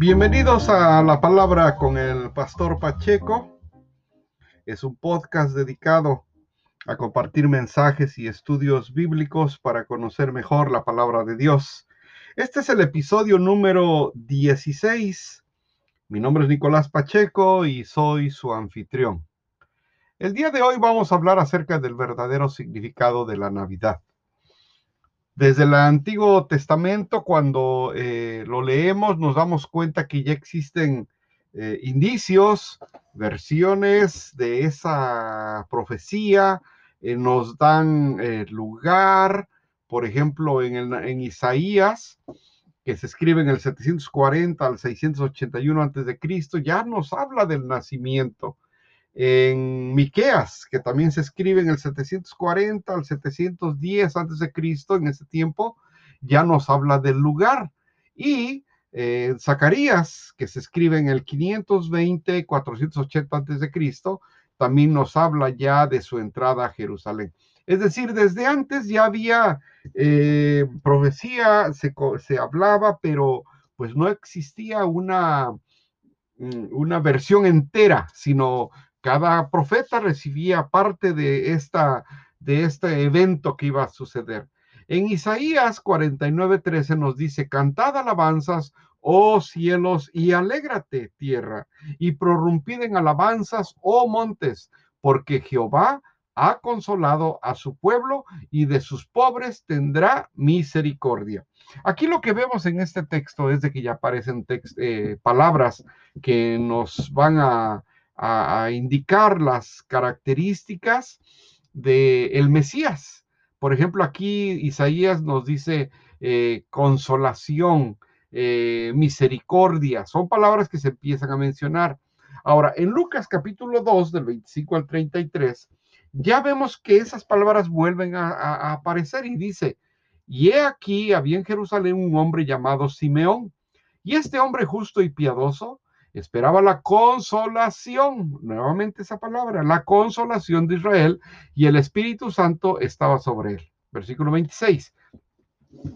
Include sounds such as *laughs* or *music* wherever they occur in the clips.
Bienvenidos a la palabra con el pastor Pacheco. Es un podcast dedicado a compartir mensajes y estudios bíblicos para conocer mejor la palabra de Dios. Este es el episodio número 16. Mi nombre es Nicolás Pacheco y soy su anfitrión. El día de hoy vamos a hablar acerca del verdadero significado de la Navidad. Desde el Antiguo Testamento, cuando eh, lo leemos, nos damos cuenta que ya existen eh, indicios, versiones de esa profecía, eh, nos dan lugar, por ejemplo, en, en Isaías, que se escribe en el 740 al 681 a.C., ya nos habla del nacimiento en Miqueas, que también se escribe en el 740 al 710 antes de Cristo, en ese tiempo, ya nos habla del lugar. Y eh, Zacarías, que se escribe en el 520, 480 antes de Cristo, también nos habla ya de su entrada a Jerusalén. Es decir, desde antes ya había eh, profecía, se, se, hablaba, pero pues no existía una, mm, una versión entera, sino cada profeta recibía parte de, esta, de este evento que iba a suceder. En Isaías 49:13 nos dice, cantad alabanzas, oh cielos, y alégrate tierra, y prorrumpid en alabanzas, oh montes, porque Jehová ha consolado a su pueblo y de sus pobres tendrá misericordia. Aquí lo que vemos en este texto es de que ya aparecen eh, palabras que nos van a, a, indicar las características del el Mesías. Por ejemplo, aquí Isaías nos dice eh, consolación, eh, misericordia, son palabras que se empiezan a mencionar. Ahora, en Lucas capítulo 2, del 25 al 33, ya vemos que esas palabras vuelven a aparecer y dice, y he aquí, había en Jerusalén un hombre llamado Simeón, y este hombre justo y piadoso esperaba la consolación, nuevamente esa palabra, la consolación de Israel y el Espíritu Santo estaba sobre él. Versículo 26.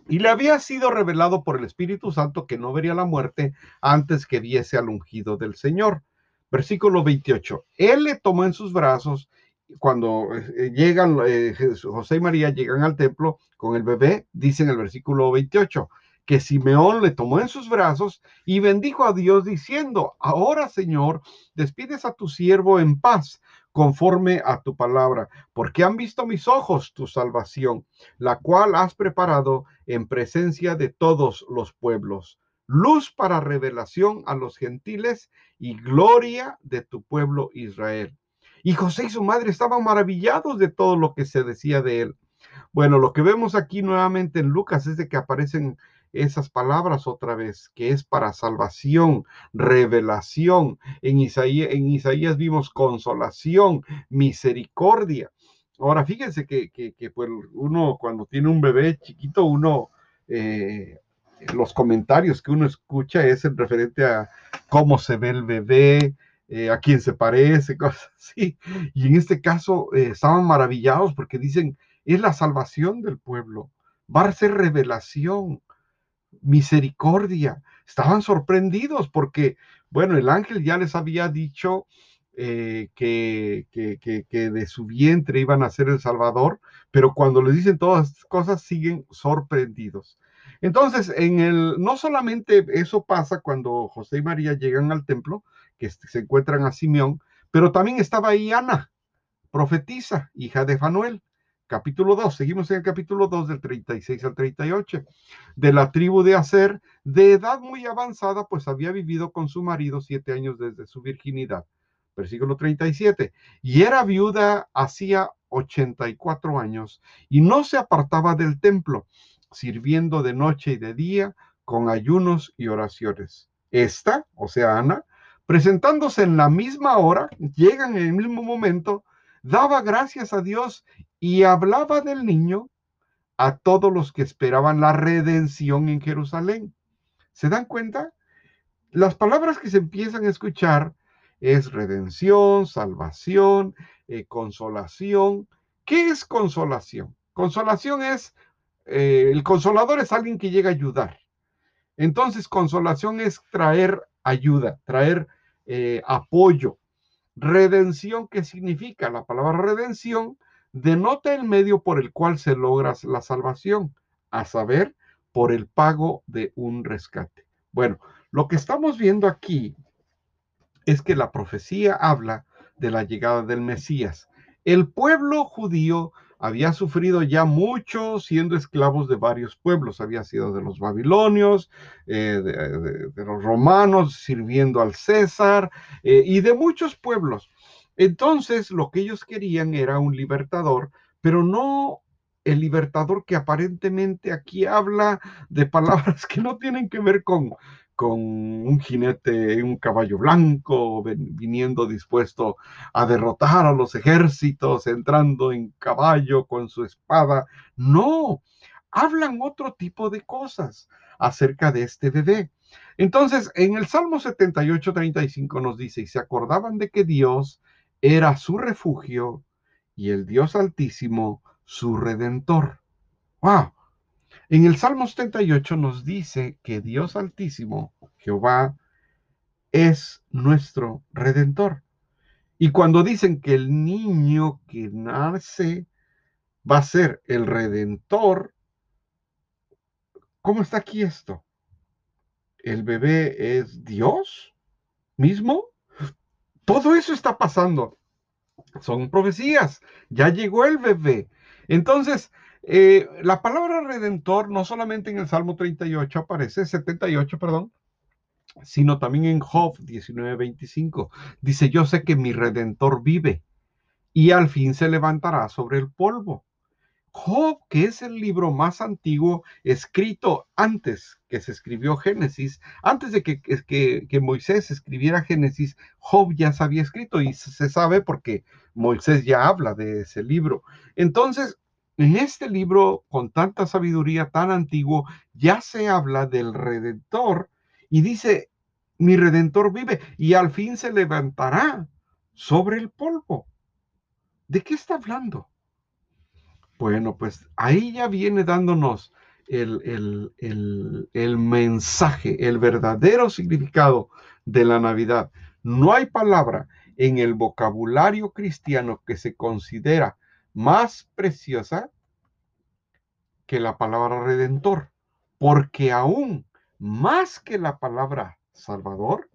Y le había sido revelado por el Espíritu Santo que no vería la muerte antes que viese al ungido del Señor. Versículo 28. Él le tomó en sus brazos cuando eh, llegan, eh, José y María llegan al templo con el bebé, dice en el versículo 28, que Simeón le tomó en sus brazos y bendijo a Dios diciendo, ahora Señor, despides a tu siervo en paz conforme a tu palabra, porque han visto mis ojos tu salvación, la cual has preparado en presencia de todos los pueblos, luz para revelación a los gentiles y gloria de tu pueblo Israel. Y José y su madre estaban maravillados de todo lo que se decía de él. Bueno, lo que vemos aquí nuevamente en Lucas es de que aparecen esas palabras otra vez, que es para salvación, revelación. En Isaías, en Isaías vimos consolación, misericordia. Ahora, fíjense que, pues uno cuando tiene un bebé chiquito, uno, eh, los comentarios que uno escucha es en referente a cómo se ve el bebé, eh, a quién se parece, *laughs* cosas así. Y en este caso eh, estaban maravillados porque dicen, es la salvación del pueblo, va a ser revelación misericordia. Estaban sorprendidos porque, bueno, el ángel ya les había dicho eh, que, que, de su vientre iban a ser el Salvador, pero cuando les dicen todas estas cosas siguen sorprendidos. Entonces, en el, no solamente eso pasa cuando José y María llegan al templo, que se encuentran a Simeón, pero también estaba ahí Ana, profetisa, hija de Fanuel capítulo 2, seguimos en el capítulo 2 del 36 al 38, de la tribu de Aser, de edad muy avanzada, pues había vivido con su marido siete años desde su virginidad. Versículo 37, y era viuda hacía 84 años y no se apartaba del templo, sirviendo de noche y de día con ayunos y oraciones. Esta, o sea, Ana, presentándose en la misma hora, llegan en el mismo momento, daba gracias a Dios y hablaba del niño a todos los que esperaban la redención en Jerusalén. ¿Se dan cuenta? Las palabras que se empiezan a escuchar es redención, salvación, eh, consolación. ¿Qué es consolación? Consolación es, eh, el consolador es alguien que llega a ayudar. Entonces, consolación es traer ayuda, traer eh, apoyo. Redención, ¿qué significa? La palabra redención denota el medio por el cual se logra la salvación, a saber, por el pago de un rescate. Bueno, lo que estamos viendo aquí es que la profecía habla de la llegada del Mesías. El pueblo judío había sufrido ya mucho siendo esclavos de varios pueblos, había sido de los babilonios, eh, de, los romanos, sirviendo al César eh, y de muchos pueblos. Entonces lo que ellos querían era un libertador, pero no el libertador que aparentemente aquí habla de palabras *laughs* que no tienen que ver con, con un jinete, un caballo blanco, viniendo dispuesto a derrotar a los ejércitos, entrando en caballo con su espada. No, hablan otro tipo de cosas acerca de este bebé. Entonces, en el Salmo 78, 35 nos dice, y se acordaban de que Dios era su refugio y el Dios altísimo su redentor. ¡Wow! En el Salmo 78 nos dice que Dios Altísimo, Jehová, es nuestro redentor. Y cuando dicen que el niño que nace va a ser el redentor, ¿cómo está aquí esto? ¿El bebé es Dios mismo? Todo eso está pasando. Son profecías. Ya llegó el bebé. Entonces, eh, la palabra redentor no solamente en el Salmo 38 aparece, 78, perdón, sino también en Job 19:25. Dice, yo sé que mi redentor vive y al fin se levantará sobre el polvo. Job, que es el libro más antiguo escrito antes que se escribió Génesis, antes de que, que, que, Moisés escribiera Génesis, Job ya se había escrito y se sabe porque Moisés ya habla de ese libro. Entonces, en este libro, con tanta sabiduría tan antiguo, ya se habla del Redentor y dice, mi Redentor vive y al fin se levantará sobre el polvo. ¿De qué está hablando? Bueno, pues ahí ya viene dándonos el, el, mensaje, el verdadero significado de la Navidad. No hay palabra en el vocabulario cristiano que se considera más preciosa que la palabra redentor, porque aún más que la palabra salvador,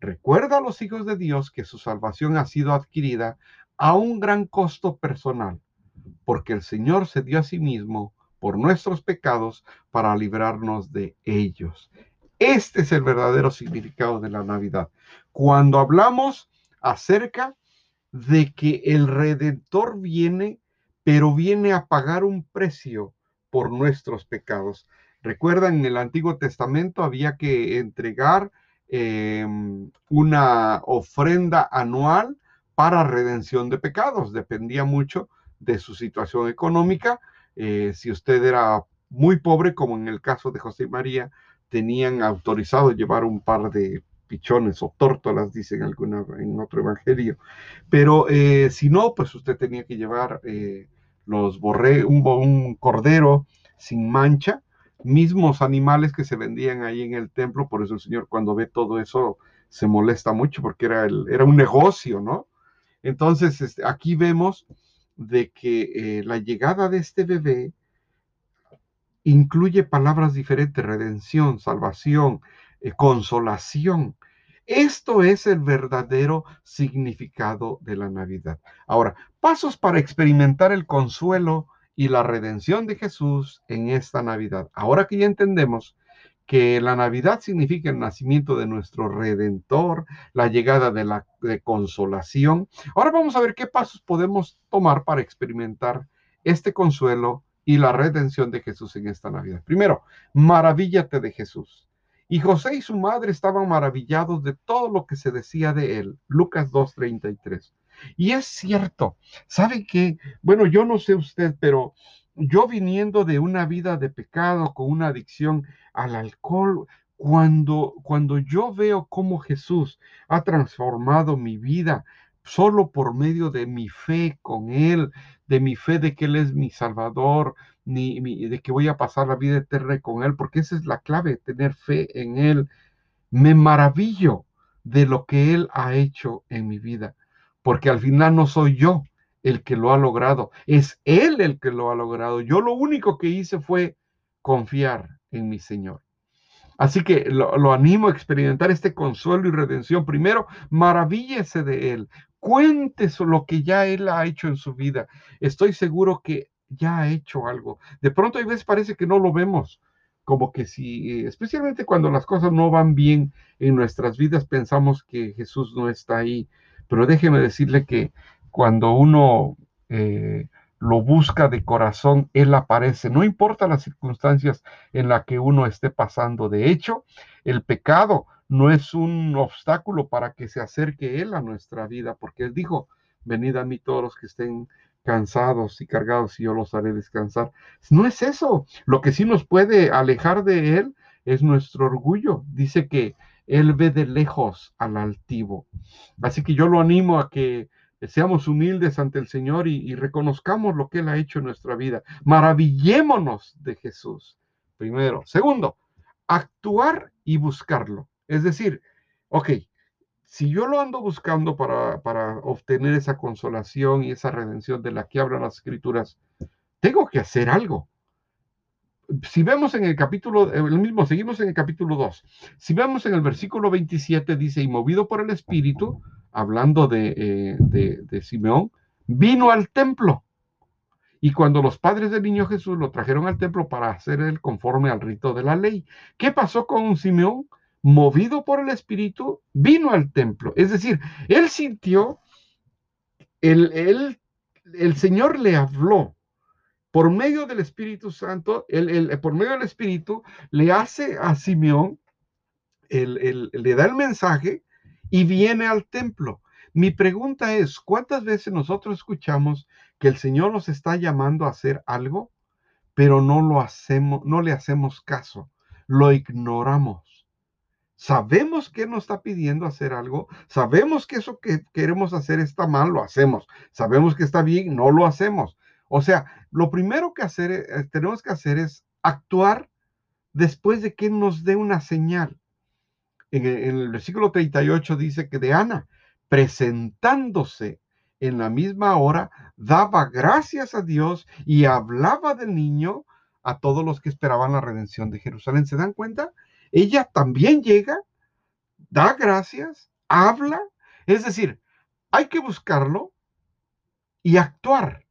recuerda a los hijos de Dios que su salvación ha sido adquirida a un gran costo personal, porque el Señor se dio a sí mismo por nuestros pecados para librarnos de ellos. Este es el verdadero significado de la Navidad. Cuando hablamos acerca de que el redentor viene, pero viene a pagar un precio por nuestros pecados. Recuerdan, en el Antiguo Testamento había que entregar em, una ofrenda anual para redención de pecados. Dependía mucho de su situación económica. Eh, si usted era muy pobre, como en el caso de José y María, tenían autorizado llevar un par de o tórtolas, dicen alguna, en otro evangelio. Pero eh, si no, pues usted tenía que llevar eh, los borré, un, un, cordero sin mancha, mismos animales que se vendían ahí en el templo. Por eso el Señor cuando ve todo eso se molesta mucho porque era, el, era un negocio, ¿no? Entonces, este, aquí vemos de que eh, la llegada de este bebé incluye palabras diferentes, redención, salvación, consolación. Esto es el verdadero significado de la Navidad. Ahora, pasos para experimentar el consuelo y la redención de Jesús en esta Navidad. Ahora que ya entendemos que la Navidad significa el nacimiento de nuestro Redentor, la llegada de la consolación, ahora vamos a ver qué pasos podemos tomar para experimentar este consuelo y la redención de Jesús en esta Navidad. Primero, maravíllate de Jesús. Y José y su madre estaban maravillados de todo lo que se decía de él. Lucas 2.33. Y es cierto, ¿sabe qué? Bueno, yo no sé usted, pero yo viniendo de una vida de pecado, con una adicción al alcohol, cuando, cuando yo veo cómo Jesús ha transformado mi vida, solo por medio de mi fe con Él, de mi fe de que Él es mi Salvador, ni, de que voy a pasar la vida eterna con Él, porque esa es la clave, tener fe en Él. Me maravillo de lo que Él ha hecho en mi vida, porque al final no soy yo el que lo ha logrado, es Él el que lo ha logrado. Yo lo único que hice fue confiar en mi Señor. Así que lo, animo a experimentar este consuelo y redención. Primero, maravíllese de Él. Cuéntese lo que ya Él ha hecho en su vida. Estoy seguro que ya ha hecho algo. De pronto, a veces parece que no lo vemos. Como que si, especialmente cuando las cosas no van bien en nuestras vidas, pensamos que Jesús no está ahí. Pero déjeme decirle que cuando uno eh, lo busca de corazón, Él aparece. No importa las circunstancias en las que uno esté pasando. De hecho, el pecado no es un obstáculo para que se acerque Él a nuestra vida, porque Él dijo, venid a mí todos los que estén cansados y cargados y yo los haré descansar. No es eso. Lo que sí nos puede alejar de Él es nuestro orgullo. Dice que Él ve de lejos al altivo. Así que yo lo animo a que seamos humildes ante el Señor y, reconozcamos lo que Él ha hecho en nuestra vida. Maravillémonos de Jesús, primero. Segundo, actuar y buscarlo. Es decir, ok, si yo lo ando buscando para, para obtener esa consolación y esa redención de la que hablan las escrituras, tengo que hacer algo si vemos en el capítulo, el mismo, seguimos en el capítulo 2, si vemos en el versículo 27, dice, y movido por el Espíritu, hablando eh, de, de, Simeón, vino al templo. Y cuando los padres del niño Jesús lo trajeron al templo para hacer el conforme al rito de la ley, ¿qué pasó con Simeón? Movido por el Espíritu, vino al templo. Es decir, él sintió, el, el Señor le habló por medio del Espíritu Santo, el, por medio del Espíritu, le hace a Simeón, le da el mensaje y viene al templo. Mi pregunta es, ¿cuántas veces nosotros escuchamos que el Señor nos está llamando a hacer algo, pero no lo hacemos, no le hacemos caso, lo ignoramos? Sabemos que nos está pidiendo hacer algo, sabemos que eso que queremos hacer está mal, lo hacemos, sabemos que está bien, no lo hacemos. O sea, lo primero que hacer, eh, tenemos que hacer es actuar después de que nos dé una señal en el, versículo 38 dice que de Ana, presentándose en la misma hora, daba gracias a Dios y hablaba del niño a todos los que esperaban la redención de Jerusalén. ¿Se dan cuenta? Ella también llega, da gracias, habla. Es decir, hay que buscarlo y actuar.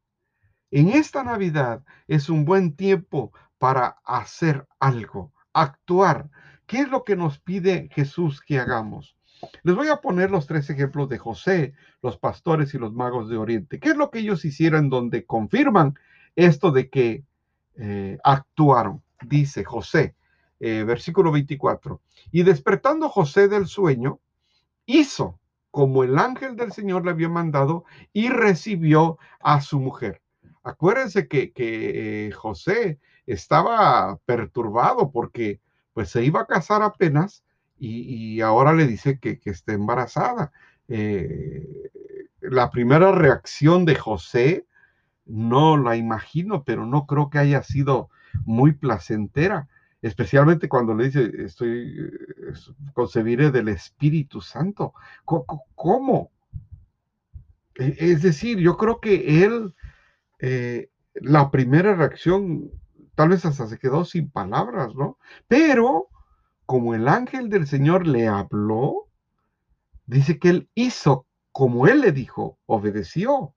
En esta Navidad es un buen tiempo para hacer algo, actuar. ¿Qué es lo que nos pide Jesús que hagamos? Les voy a poner los tres ejemplos de José, los pastores y los magos de Oriente. ¿Qué es lo que ellos hicieron donde confirman esto de que eh, actuaron? Dice José, eh, versículo 24. Y despertando José del sueño, hizo como el ángel del Señor le había mandado y recibió a su mujer. Acuérdense que, que eh, José estaba perturbado porque pues se iba a casar apenas y, ahora le dice que, está embarazada. Eh, la primera reacción de José, no la imagino, pero no creo que haya sido muy placentera, especialmente cuando le dice, estoy, eh, concebiré del Espíritu Santo. ¿Cómo? E, es decir, yo creo que él, eh, la primera reacción tal vez hasta se quedó sin palabras, ¿no? Pero como el ángel del Señor le habló, dice que él hizo como él le dijo, obedeció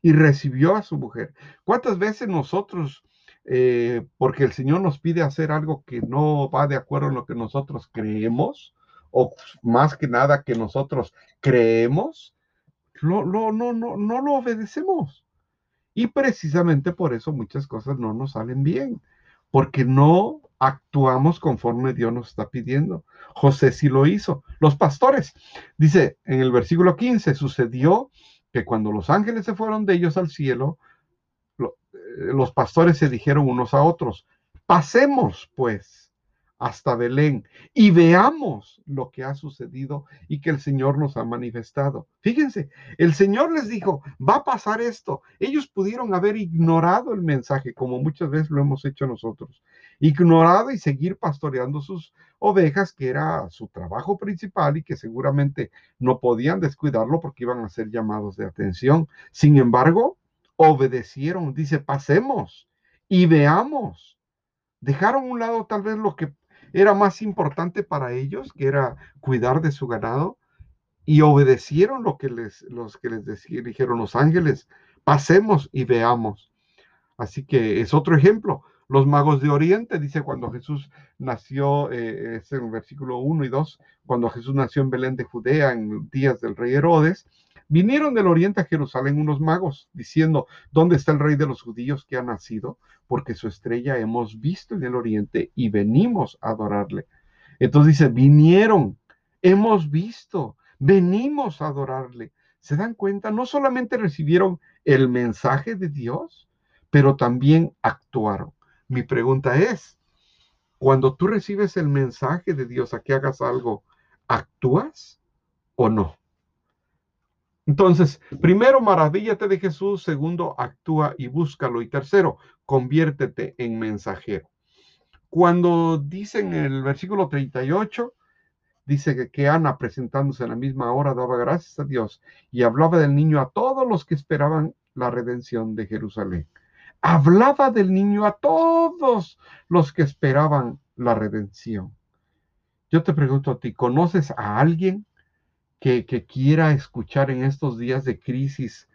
y recibió a su mujer. ¿Cuántas veces nosotros, eh, porque el Señor nos pide hacer algo que no va de acuerdo en lo que nosotros creemos, o más que nada que nosotros creemos, no, no, no, no, no lo obedecemos? Y precisamente por eso muchas cosas no nos salen bien, porque no actuamos conforme Dios nos está pidiendo. José sí lo hizo. Los pastores, dice en el versículo 15, sucedió que cuando los ángeles se fueron de ellos al cielo, eh, los pastores se dijeron unos a otros, pasemos pues hasta Belén y veamos lo que ha sucedido y que el Señor nos ha manifestado. Fíjense, el Señor les dijo, va a pasar esto. Ellos pudieron haber ignorado el mensaje, como muchas veces lo hemos hecho nosotros, ignorado y seguir pastoreando sus ovejas, que era su trabajo principal y que seguramente no podían descuidarlo porque iban a ser llamados de atención. Sin embargo, obedecieron, dice, pasemos y veamos. Dejaron a un lado tal vez lo que era más importante para ellos, que era cuidar de su ganado, y obedecieron lo que les, los que les dijeron los ángeles, pasemos y veamos. Así que es otro ejemplo. Los magos de Oriente, dice cuando Jesús nació, eh, es en el versículo 1 y 2, cuando Jesús nació en Belén de Judea en días del rey Herodes, vinieron del Oriente a Jerusalén unos magos diciendo, ¿dónde está el rey de los judíos que ha nacido? Porque su estrella hemos visto en el Oriente y venimos a adorarle. Entonces dice, vinieron, hemos visto, venimos a adorarle. ¿Se dan cuenta? No solamente recibieron el mensaje de Dios, pero también actuaron. Mi pregunta es, cuando tú recibes el mensaje de Dios a que hagas algo, ¿actúas o no? Entonces, primero, maravíllate de Jesús. Segundo, actúa y búscalo. Y tercero, conviértete en mensajero. Cuando dice en el versículo 38, dice que, que, Ana, presentándose a la misma hora, daba gracias a Dios y hablaba del niño a todos los que esperaban la redención de Jerusalén hablaba del niño a todos los que esperaban la redención. Yo te pregunto a ti, ¿conoces a alguien que, quiera escuchar en estos días de crisis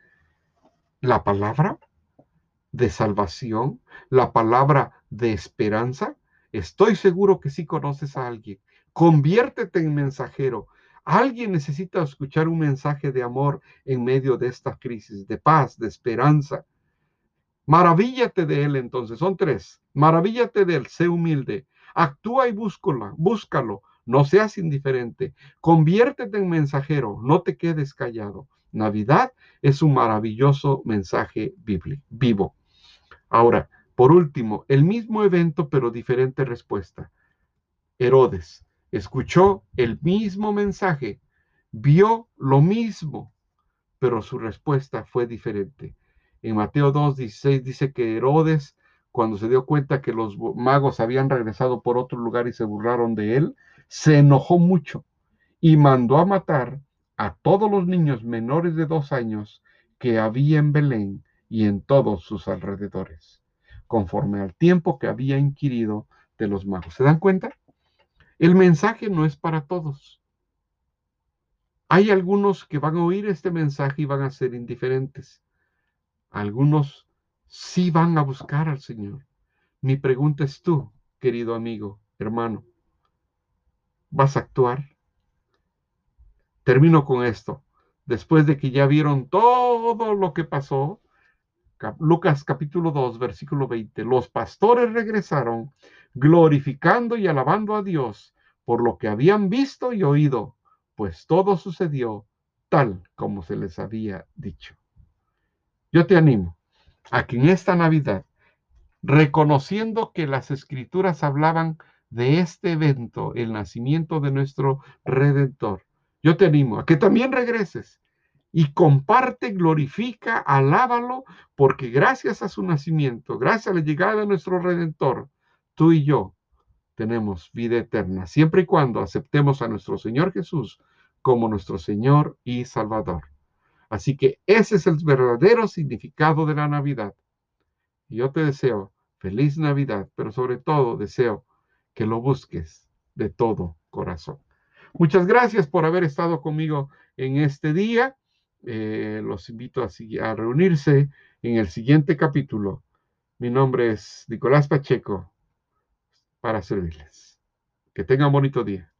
la palabra de salvación, la palabra de esperanza? Estoy seguro que sí conoces a alguien. Conviértete en mensajero. Alguien necesita escuchar un mensaje de amor en medio de esta crisis, de paz, de esperanza. Maravíllate de él entonces, son tres. Maravíllate de él, sé humilde. Actúa y búscalo, búscalo. No seas indiferente. Conviértete en mensajero, no te quedes callado. Navidad es un maravilloso mensaje vivo. Ahora, por último, el mismo evento pero diferente respuesta. Herodes escuchó el mismo mensaje, vio lo mismo, pero su respuesta fue diferente. En Mateo 2, 16 dice que Herodes, cuando se dio cuenta que los magos habían regresado por otro lugar y se burlaron de él, se enojó mucho y mandó a matar a todos los niños menores de dos años que había en Belén y en todos sus alrededores, conforme al tiempo que había inquirido de los magos. ¿Se dan cuenta? El mensaje no es para todos. Hay algunos que van a oír este mensaje y van a ser indiferentes. Algunos sí van a buscar al Señor. Mi pregunta es tú, querido amigo, hermano, ¿vas a actuar? Termino con esto. Después de que ya vieron todo lo que pasó, Lucas capítulo 2, versículo 20, los pastores regresaron glorificando y alabando a Dios por lo que habían visto y oído, pues todo sucedió tal como se les había dicho. Yo te animo a que en esta Navidad, reconociendo que las escrituras hablaban de este evento, el nacimiento de nuestro Redentor, yo te animo a que también regreses y comparte, glorifica, alábalo, porque gracias a su nacimiento, gracias a la llegada de nuestro Redentor, tú y yo tenemos vida eterna, siempre y cuando aceptemos a nuestro Señor Jesús como nuestro Señor y Salvador. Así que ese es el verdadero significado de la Navidad. Y yo te deseo feliz Navidad, pero sobre todo deseo que lo busques de todo corazón. Muchas gracias por haber estado conmigo en este día. Eh, los invito a, a reunirse en el siguiente capítulo. Mi nombre es Nicolás Pacheco para servirles. Que tengan un bonito día.